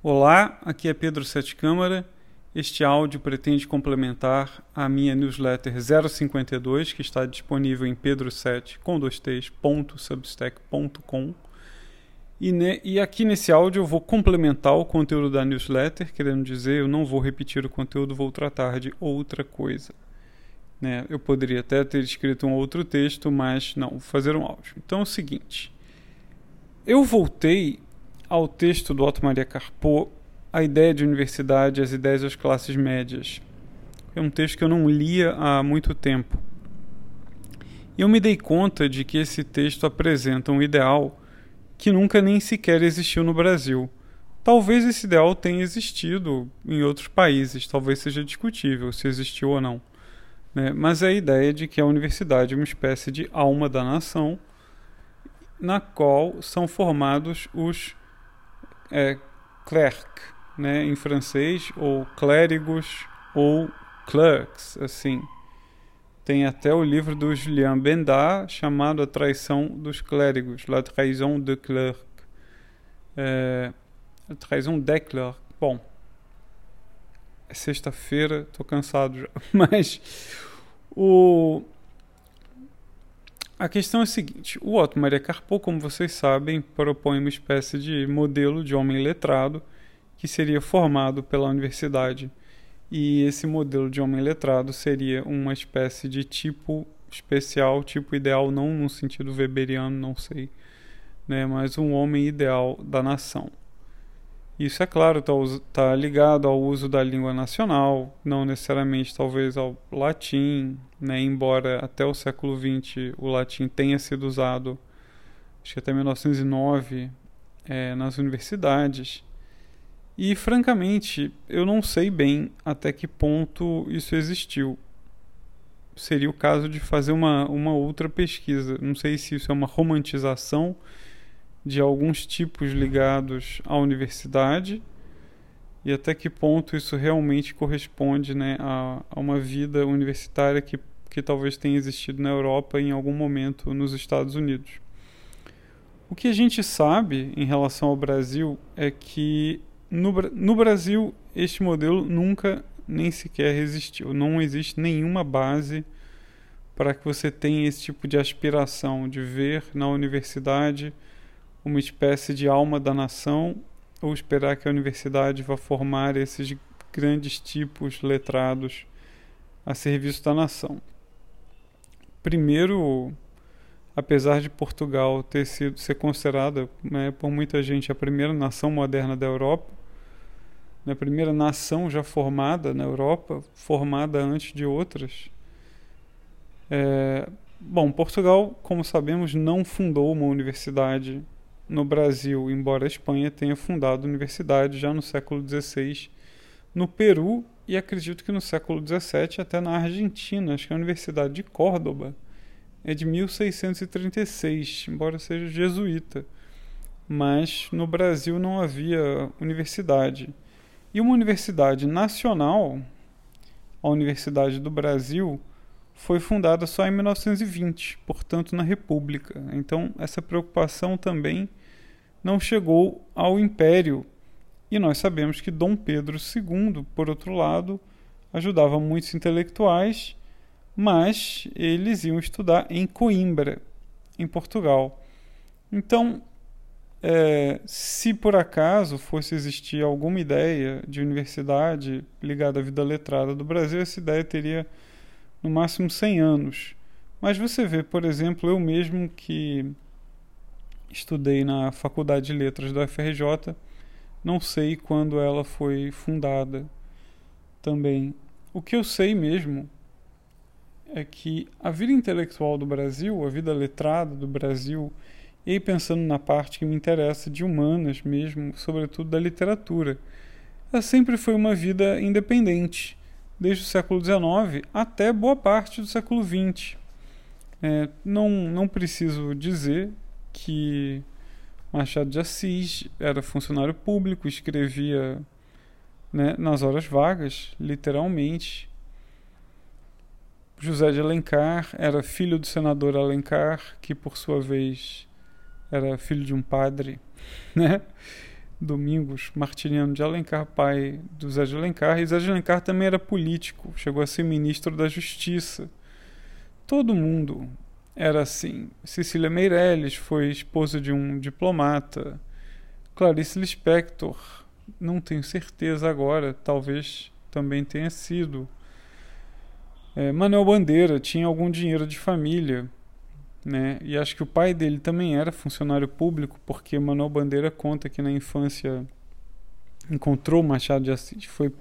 Olá, aqui é Pedro Sete Câmara. Este áudio pretende complementar a minha newsletter 052, que está disponível em pedro7.substack.com. E, ne, e aqui nesse áudio eu vou complementar o conteúdo da newsletter, querendo dizer, eu não vou repetir o conteúdo, vou tratar de outra coisa. Né? Eu poderia até ter escrito um outro texto, mas não, vou fazer um áudio. Então é o seguinte: eu voltei ao texto do Otto Maria Carpo, A Ideia de Universidade, as Ideias das Classes Médias. É um texto que eu não lia há muito tempo. E eu me dei conta de que esse texto apresenta um ideal que nunca nem sequer existiu no Brasil. Talvez esse ideal tenha existido em outros países, talvez seja discutível se existiu ou não. Né? Mas é a ideia de que a universidade é uma espécie de alma da nação, na qual são formados os é clerc, né, em francês, ou clérigos, ou clercs, assim. Tem até o livro do Julien Bendard chamado A Traição dos Clérigos, La Trahison de Clerc. É, a Trahison des Clercs. Bom, é sexta-feira, estou cansado já, mas o a questão é a seguinte: o Otto Maria Carpo, como vocês sabem, propõe uma espécie de modelo de homem letrado que seria formado pela universidade. E esse modelo de homem letrado seria uma espécie de tipo especial, tipo ideal, não no sentido weberiano, não sei, né, mas um homem ideal da nação. Isso, é claro, está tá ligado ao uso da língua nacional, não necessariamente, talvez, ao latim, né? embora até o século XX o latim tenha sido usado, acho que até 1909, é, nas universidades. E, francamente, eu não sei bem até que ponto isso existiu. Seria o caso de fazer uma, uma outra pesquisa. Não sei se isso é uma romantização de alguns tipos ligados à universidade e até que ponto isso realmente corresponde né, a, a uma vida universitária que, que talvez tenha existido na Europa em algum momento nos Estados Unidos. O que a gente sabe em relação ao Brasil é que no, no Brasil este modelo nunca nem sequer existiu. Não existe nenhuma base para que você tenha esse tipo de aspiração de ver na universidade uma espécie de alma da nação ou esperar que a universidade vá formar esses grandes tipos letrados a serviço da nação. Primeiro, apesar de Portugal ter sido ser considerada né, por muita gente a primeira nação moderna da Europa, né, a primeira nação já formada na Europa, formada antes de outras. É, bom, Portugal, como sabemos, não fundou uma universidade no Brasil, embora a Espanha tenha fundado universidade já no século XVI, no Peru e acredito que no século XVII até na Argentina. Acho que a Universidade de Córdoba é de 1636, embora seja jesuíta. Mas no Brasil não havia universidade. E uma universidade nacional, a Universidade do Brasil, foi fundada só em 1920, portanto na República. Então essa preocupação também não chegou ao império. E nós sabemos que Dom Pedro II, por outro lado, ajudava muitos intelectuais, mas eles iam estudar em Coimbra, em Portugal. Então, é, se por acaso fosse existir alguma ideia de universidade ligada à vida letrada do Brasil, essa ideia teria no máximo 100 anos. Mas você vê, por exemplo, eu mesmo que estudei na Faculdade de Letras da UFRJ, não sei quando ela foi fundada também. O que eu sei mesmo é que a vida intelectual do Brasil, a vida letrada do Brasil, e pensando na parte que me interessa de humanas mesmo, sobretudo da literatura, ela sempre foi uma vida independente, desde o século XIX até boa parte do século XX. É, não, não preciso dizer que Machado de Assis era funcionário público, escrevia né, nas horas vagas, literalmente. José de Alencar era filho do senador Alencar, que por sua vez era filho de um padre, né? Domingos Martiniano de Alencar, pai do Zé de Alencar, e Zé de Alencar também era político, chegou a ser ministro da Justiça. Todo mundo era assim. Cecília Meirelles foi esposa de um diplomata. Clarice Lispector, não tenho certeza agora, talvez também tenha sido. É, Manuel Bandeira tinha algum dinheiro de família, né? E acho que o pai dele também era funcionário público, porque Manuel Bandeira conta que na infância encontrou Machado de Assis, foi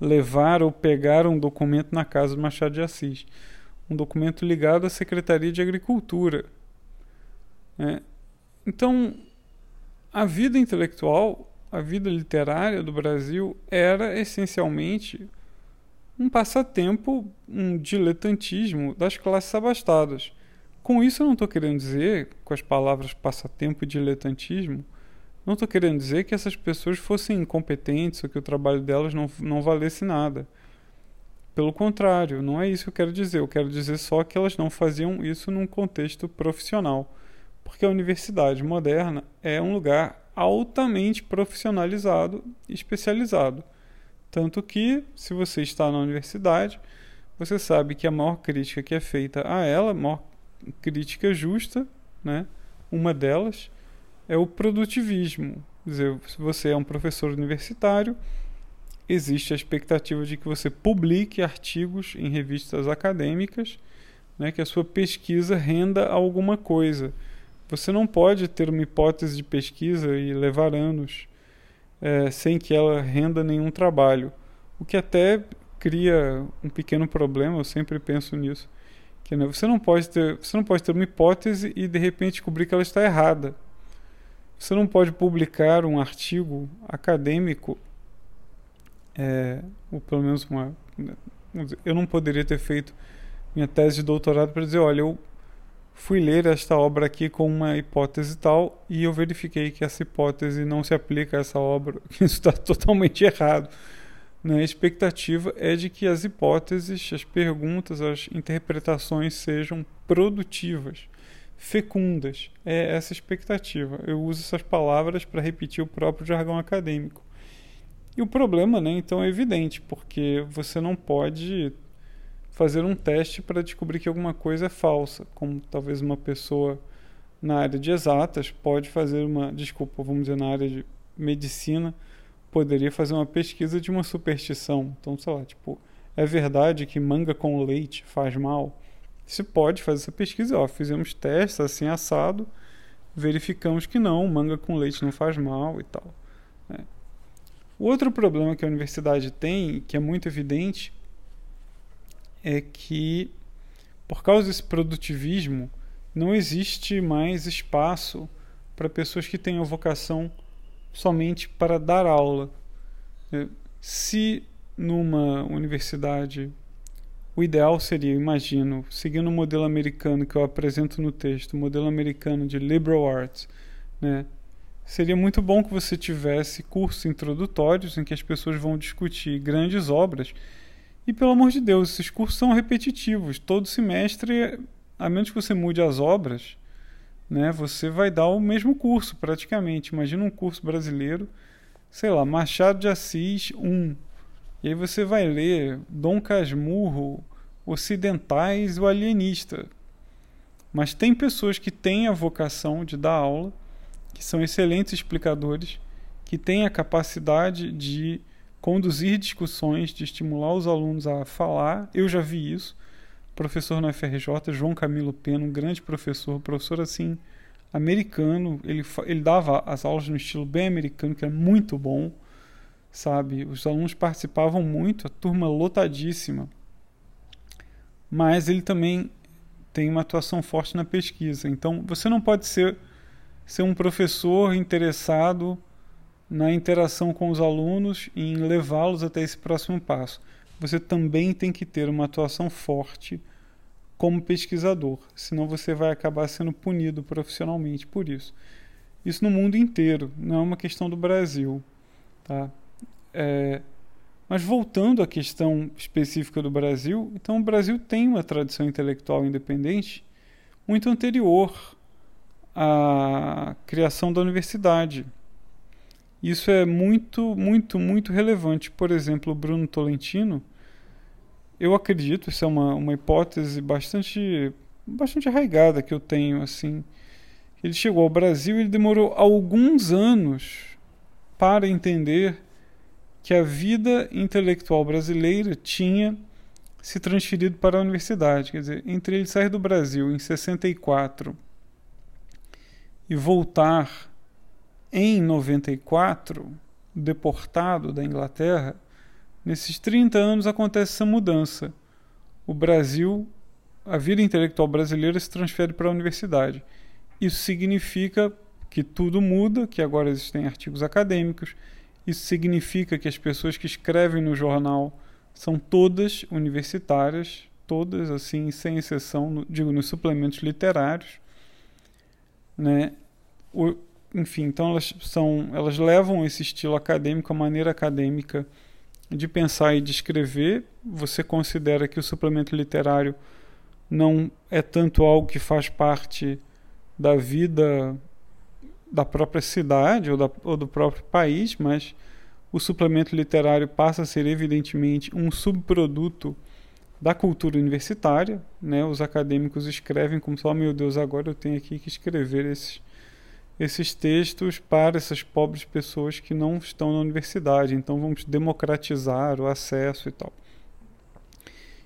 levar ou pegar um documento na casa do Machado de Assis, um documento ligado à Secretaria de Agricultura. Né? Então, a vida intelectual, a vida literária do Brasil era essencialmente um passatempo, um diletantismo das classes abastadas. Com isso, eu não estou querendo dizer, com as palavras passatempo e diletantismo, não estou querendo dizer que essas pessoas fossem incompetentes ou que o trabalho delas não, não valesse nada. Pelo contrário, não é isso que eu quero dizer. Eu quero dizer só que elas não faziam isso num contexto profissional. Porque a universidade moderna é um lugar altamente profissionalizado e especializado. Tanto que, se você está na universidade, você sabe que a maior crítica que é feita a ela, a maior crítica justa, né? uma delas, é o produtivismo. Quer dizer, se você é um professor universitário, existe a expectativa de que você publique artigos em revistas acadêmicas, né, que a sua pesquisa renda alguma coisa. Você não pode ter uma hipótese de pesquisa e levar anos é, sem que ela renda nenhum trabalho. O que até cria um pequeno problema, eu sempre penso nisso. Que, né, você, não pode ter, você não pode ter uma hipótese e de repente descobrir que ela está errada. Você não pode publicar um artigo acadêmico, é, ou pelo menos uma. Eu não poderia ter feito minha tese de doutorado para dizer: olha, eu fui ler esta obra aqui com uma hipótese tal e eu verifiquei que essa hipótese não se aplica a essa obra, que isso está totalmente errado. Né? A expectativa é de que as hipóteses, as perguntas, as interpretações sejam produtivas, fecundas. É essa a expectativa. Eu uso essas palavras para repetir o próprio jargão acadêmico. E o problema, né, então, é evidente, porque você não pode fazer um teste para descobrir que alguma coisa é falsa, como talvez uma pessoa na área de exatas pode fazer uma, desculpa, vamos dizer na área de medicina, poderia fazer uma pesquisa de uma superstição. Então, sei lá, tipo, é verdade que manga com leite faz mal? Você pode fazer essa pesquisa, ó, fizemos testes assim assado, verificamos que não, manga com leite não faz mal e tal. Né? O outro problema que a universidade tem, que é muito evidente, é que, por causa desse produtivismo, não existe mais espaço para pessoas que tenham vocação somente para dar aula. É, se numa universidade o ideal seria, imagino, seguindo o modelo americano que eu apresento no texto, o modelo americano de liberal arts, né? Seria muito bom que você tivesse cursos introdutórios em que as pessoas vão discutir grandes obras e pelo amor de Deus, esses cursos são repetitivos. Todo semestre, a menos que você mude as obras, né, você vai dar o mesmo curso praticamente. Imagina um curso brasileiro, sei lá, Machado de Assis 1. E aí você vai ler Dom Casmurro, Ocidentais o Alienista. Mas tem pessoas que têm a vocação de dar aula, que são excelentes explicadores, que têm a capacidade de conduzir discussões, de estimular os alunos a falar. Eu já vi isso. Professor na FRJ, João Camilo Pena, um grande professor, professor assim, americano. Ele, ele dava as aulas no estilo bem americano, que é muito bom, sabe? Os alunos participavam muito, a turma lotadíssima. Mas ele também tem uma atuação forte na pesquisa. Então, você não pode ser, ser um professor interessado na interação com os alunos e em levá-los até esse próximo passo. Você também tem que ter uma atuação forte como pesquisador, senão você vai acabar sendo punido profissionalmente por isso. Isso no mundo inteiro, não é uma questão do Brasil. Tá? É, mas voltando à questão específica do Brasil, então o Brasil tem uma tradição intelectual independente muito anterior à criação da universidade. Isso é muito, muito, muito relevante. Por exemplo, o Bruno Tolentino, eu acredito, isso é uma, uma hipótese bastante, bastante arraigada que eu tenho, assim. Ele chegou ao Brasil e ele demorou alguns anos para entender que a vida intelectual brasileira tinha se transferido para a universidade. Quer dizer, entre ele sair do Brasil em 64 e voltar em 94, deportado da Inglaterra, nesses 30 anos acontece essa mudança. O Brasil, a vida intelectual brasileira se transfere para a universidade. Isso significa que tudo muda, que agora existem artigos acadêmicos. Isso significa que as pessoas que escrevem no jornal são todas universitárias, todas assim, sem exceção, no, digo, nos suplementos literários, né? O, enfim, então elas são, elas levam esse estilo acadêmico, a maneira acadêmica de pensar e de escrever. Você considera que o suplemento literário não é tanto algo que faz parte da vida da própria cidade ou, da, ou do próprio país, mas o suplemento literário passa a ser evidentemente um subproduto da cultura universitária, né? Os acadêmicos escrevem como só, oh, meu Deus, agora eu tenho aqui que escrever esses esses textos para essas pobres pessoas que não estão na universidade. Então vamos democratizar o acesso e tal.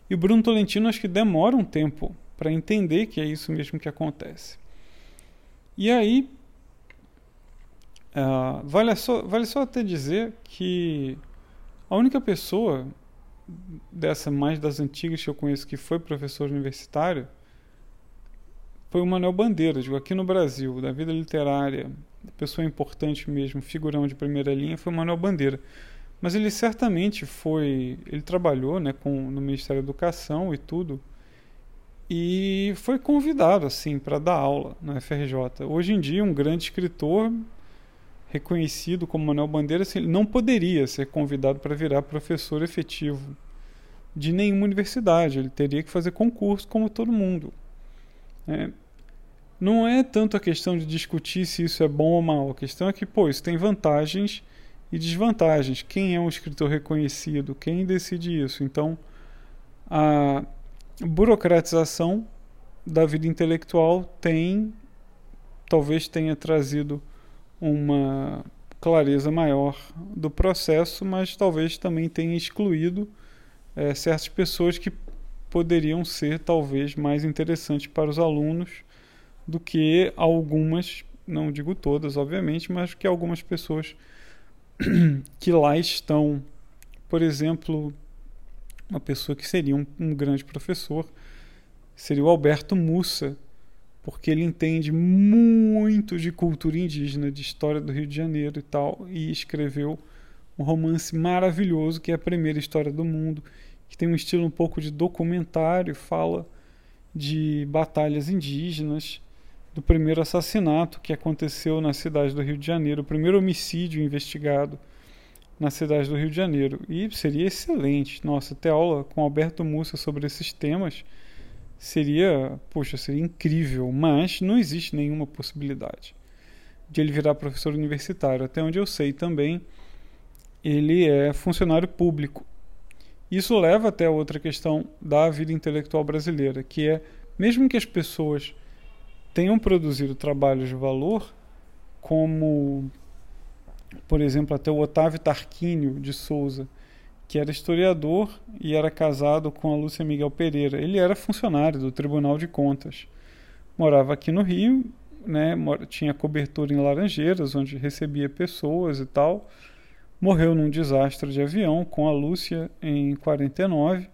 E o Bruno Tolentino acho que demora um tempo para entender que é isso mesmo que acontece. E aí Uh, vale, só, vale só até dizer que a única pessoa dessa mais das antigas que eu conheço que foi professor universitário foi o Manuel Bandeira, digo, aqui no Brasil, da vida literária, pessoa importante mesmo, figurão de primeira linha, foi o Manuel Bandeira. Mas ele certamente foi, ele trabalhou, né, com no Ministério da Educação e tudo, e foi convidado assim para dar aula na FRJ. Hoje em dia, um grande escritor reconhecido como Manuel Bandeira, assim, ele não poderia ser convidado para virar professor efetivo de nenhuma universidade. Ele teria que fazer concurso como todo mundo. É, não é tanto a questão de discutir se isso é bom ou mal. A questão é que, pô, isso tem vantagens e desvantagens. Quem é um escritor reconhecido? Quem decide isso? Então, a burocratização da vida intelectual tem, talvez tenha trazido uma clareza maior do processo, mas talvez também tenha excluído é, certas pessoas que poderiam ser talvez mais interessantes para os alunos do que algumas, não digo todas, obviamente, mas que algumas pessoas que lá estão, por exemplo, uma pessoa que seria um, um grande professor seria o Alberto Mussa, porque ele entende muito de cultura indígena, de história do Rio de Janeiro e tal, e escreveu um romance maravilhoso que é a primeira história do mundo, que tem um estilo um pouco de documentário, fala de batalhas indígenas, do primeiro assassinato que aconteceu na cidade do Rio de Janeiro, o primeiro homicídio investigado na cidade do Rio de Janeiro. E seria excelente, nossa, ter aula com Alberto Mussa sobre esses temas seria, poxa, seria incrível, mas não existe nenhuma possibilidade de ele virar professor universitário. Até onde eu sei também, ele é funcionário público. Isso leva até outra questão da vida intelectual brasileira, que é, mesmo que as pessoas tenham produzido trabalhos de valor, como, por exemplo, até o Otávio Tarquínio de Souza, que era historiador e era casado com a Lúcia Miguel Pereira. Ele era funcionário do Tribunal de Contas. Morava aqui no Rio, né, tinha cobertura em Laranjeiras, onde recebia pessoas e tal. Morreu num desastre de avião com a Lúcia em 49.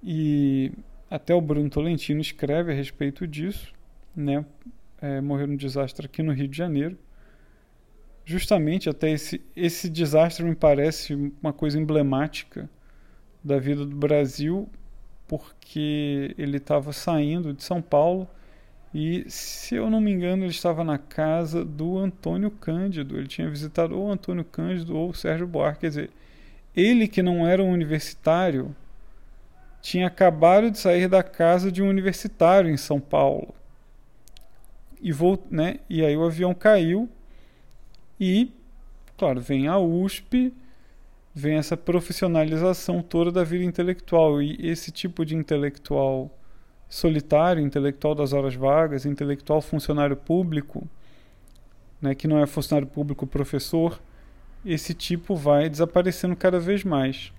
E até o Bruno Tolentino escreve a respeito disso, né? É, morreu num desastre aqui no Rio de Janeiro justamente até esse, esse desastre me parece uma coisa emblemática da vida do Brasil, porque ele estava saindo de São Paulo e, se eu não me engano, ele estava na casa do Antônio Cândido. Ele tinha visitado ou Antônio Cândido ou Sérgio Buarque. Quer dizer, ele que não era um universitário tinha acabado de sair da casa de um universitário em São Paulo. E, volt, né, e aí o avião caiu e claro, vem a USP, vem essa profissionalização toda da vida intelectual. E esse tipo de intelectual solitário, intelectual das horas vagas, intelectual funcionário público, né, que não é funcionário público professor, esse tipo vai desaparecendo cada vez mais.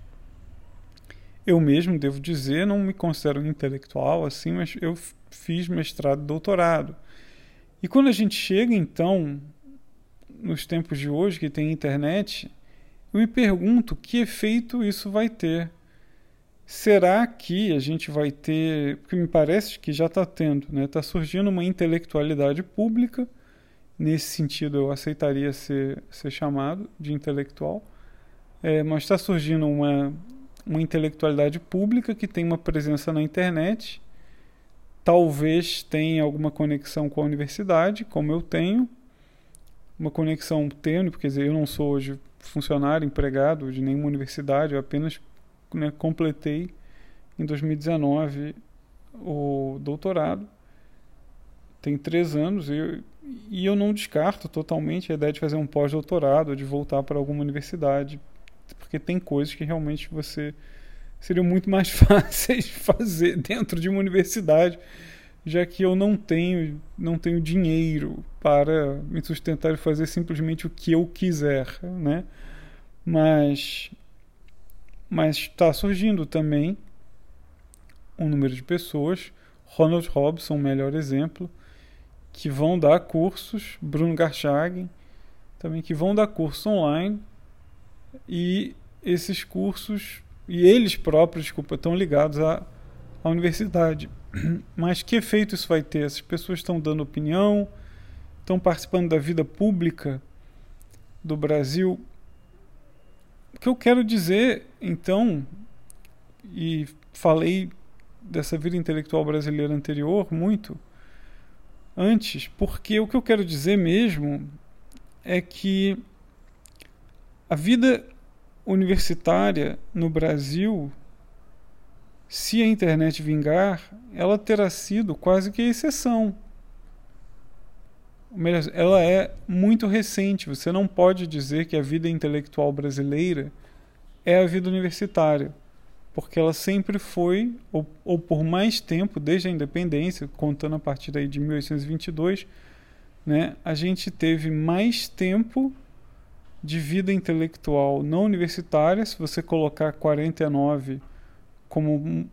Eu mesmo, devo dizer, não me considero intelectual assim, mas eu fiz mestrado doutorado. E quando a gente chega, então, nos tempos de hoje, que tem internet, eu me pergunto que efeito isso vai ter. Será que a gente vai ter, porque me parece que já está tendo, está né? Surgindo uma intelectualidade pública, nesse sentido eu aceitaria ser, ser chamado de intelectual, é, mas está surgindo uma, uma intelectualidade pública que tem uma presença na internet, talvez tenha alguma conexão com a universidade, como eu tenho, uma conexão tênue, porque eu não sou hoje funcionário, empregado de nenhuma universidade, eu apenas né, completei em 2019 o doutorado. Tem três anos e, e eu não descarto totalmente a ideia de fazer um pós-doutorado, de voltar para alguma universidade, porque tem coisas que realmente você seriam muito mais fáceis de fazer dentro de uma universidade, já que eu não tenho não tenho dinheiro para me sustentar e fazer simplesmente o que eu quiser, né? Mas mas está surgindo também um número de pessoas, Ronald Robson, o melhor exemplo, que vão dar cursos, Bruno Garchagen, também que vão dar cursos online e esses cursos e eles próprios, desculpa, estão ligados à, à universidade. Mas que efeito isso vai ter? Essas pessoas estão dando opinião, estão participando da vida pública do Brasil o que eu quero dizer, então, e falei dessa vida intelectual brasileira anterior muito antes, porque o que eu quero dizer mesmo é que a vida universitária no Brasil, se a internet vingar, ela terá sido quase que a exceção ela é muito recente. Você não pode dizer que a vida intelectual brasileira é a vida universitária, porque ela sempre foi, ou, ou por mais tempo, desde a independência, contando a partir daí de 1822, né, a gente teve mais tempo de vida intelectual não universitária, se você colocar 49 como um,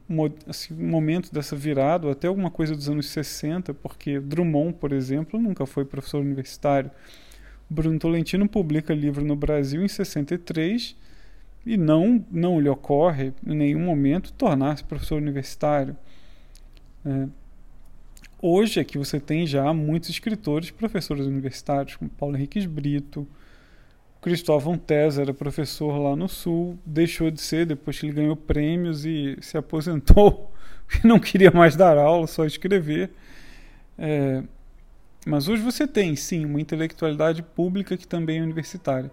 assim, um momento dessa virada, ou até alguma coisa dos anos 60, porque Drummond, por exemplo, nunca foi professor universitário. Bruno Tolentino publica livro no Brasil em 63 e não, não lhe ocorre em nenhum momento tornar-se professor universitário. É. Hoje é que você tem já muitos escritores professores universitários, como Paulo Henrique Brito, Cristóvão Tesa era professor lá no Sul, deixou de ser depois que ele ganhou prêmios e se aposentou, porque não queria mais dar aula, só escrever. É, mas hoje você tem, sim, uma intelectualidade pública que também é universitária.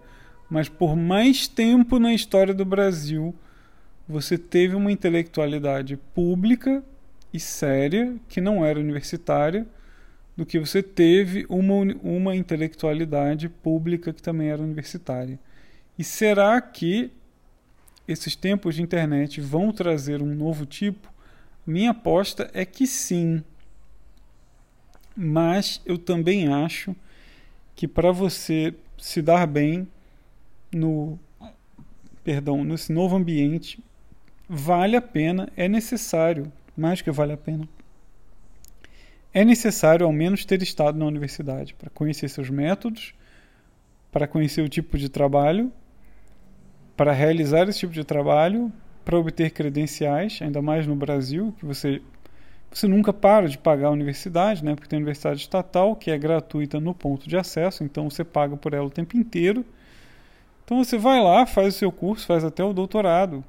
Mas por mais tempo na história do Brasil, você teve uma intelectualidade pública e séria, que não era universitária, do que você teve uma, uma intelectualidade pública que também era universitária. E será que esses tempos de internet vão trazer um novo tipo? Minha aposta é que sim. Mas eu também acho que para você se dar bem no perdão, nesse novo ambiente, vale a pena, é necessário, mais que vale a pena é necessário ao menos ter estado na universidade para conhecer seus métodos, para conhecer o tipo de trabalho, para realizar esse tipo de trabalho, para obter credenciais, ainda mais no Brasil, que você você nunca para de pagar a universidade, né? Porque tem a universidade estatal que é gratuita no ponto de acesso, então você paga por ela o tempo inteiro. Então você vai lá, faz o seu curso, faz até o doutorado,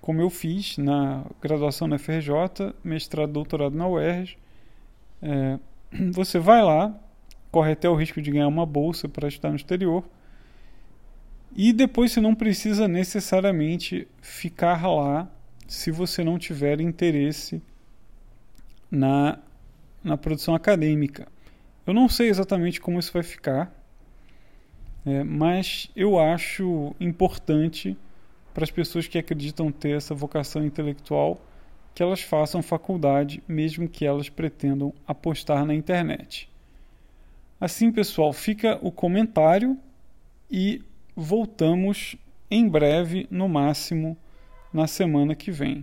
como eu fiz na graduação na FRJ, mestrado, doutorado na UERJ. É, você vai lá, corre até o risco de ganhar uma bolsa para estudar no exterior. E depois você não precisa necessariamente ficar lá se você não tiver interesse na, na produção acadêmica. Eu não sei exatamente como isso vai ficar. É, mas eu acho importante para as pessoas que acreditam ter essa vocação intelectual que elas façam faculdade, mesmo que elas pretendam apostar na internet. Assim, pessoal, fica o comentário e voltamos em breve, no máximo na semana que vem.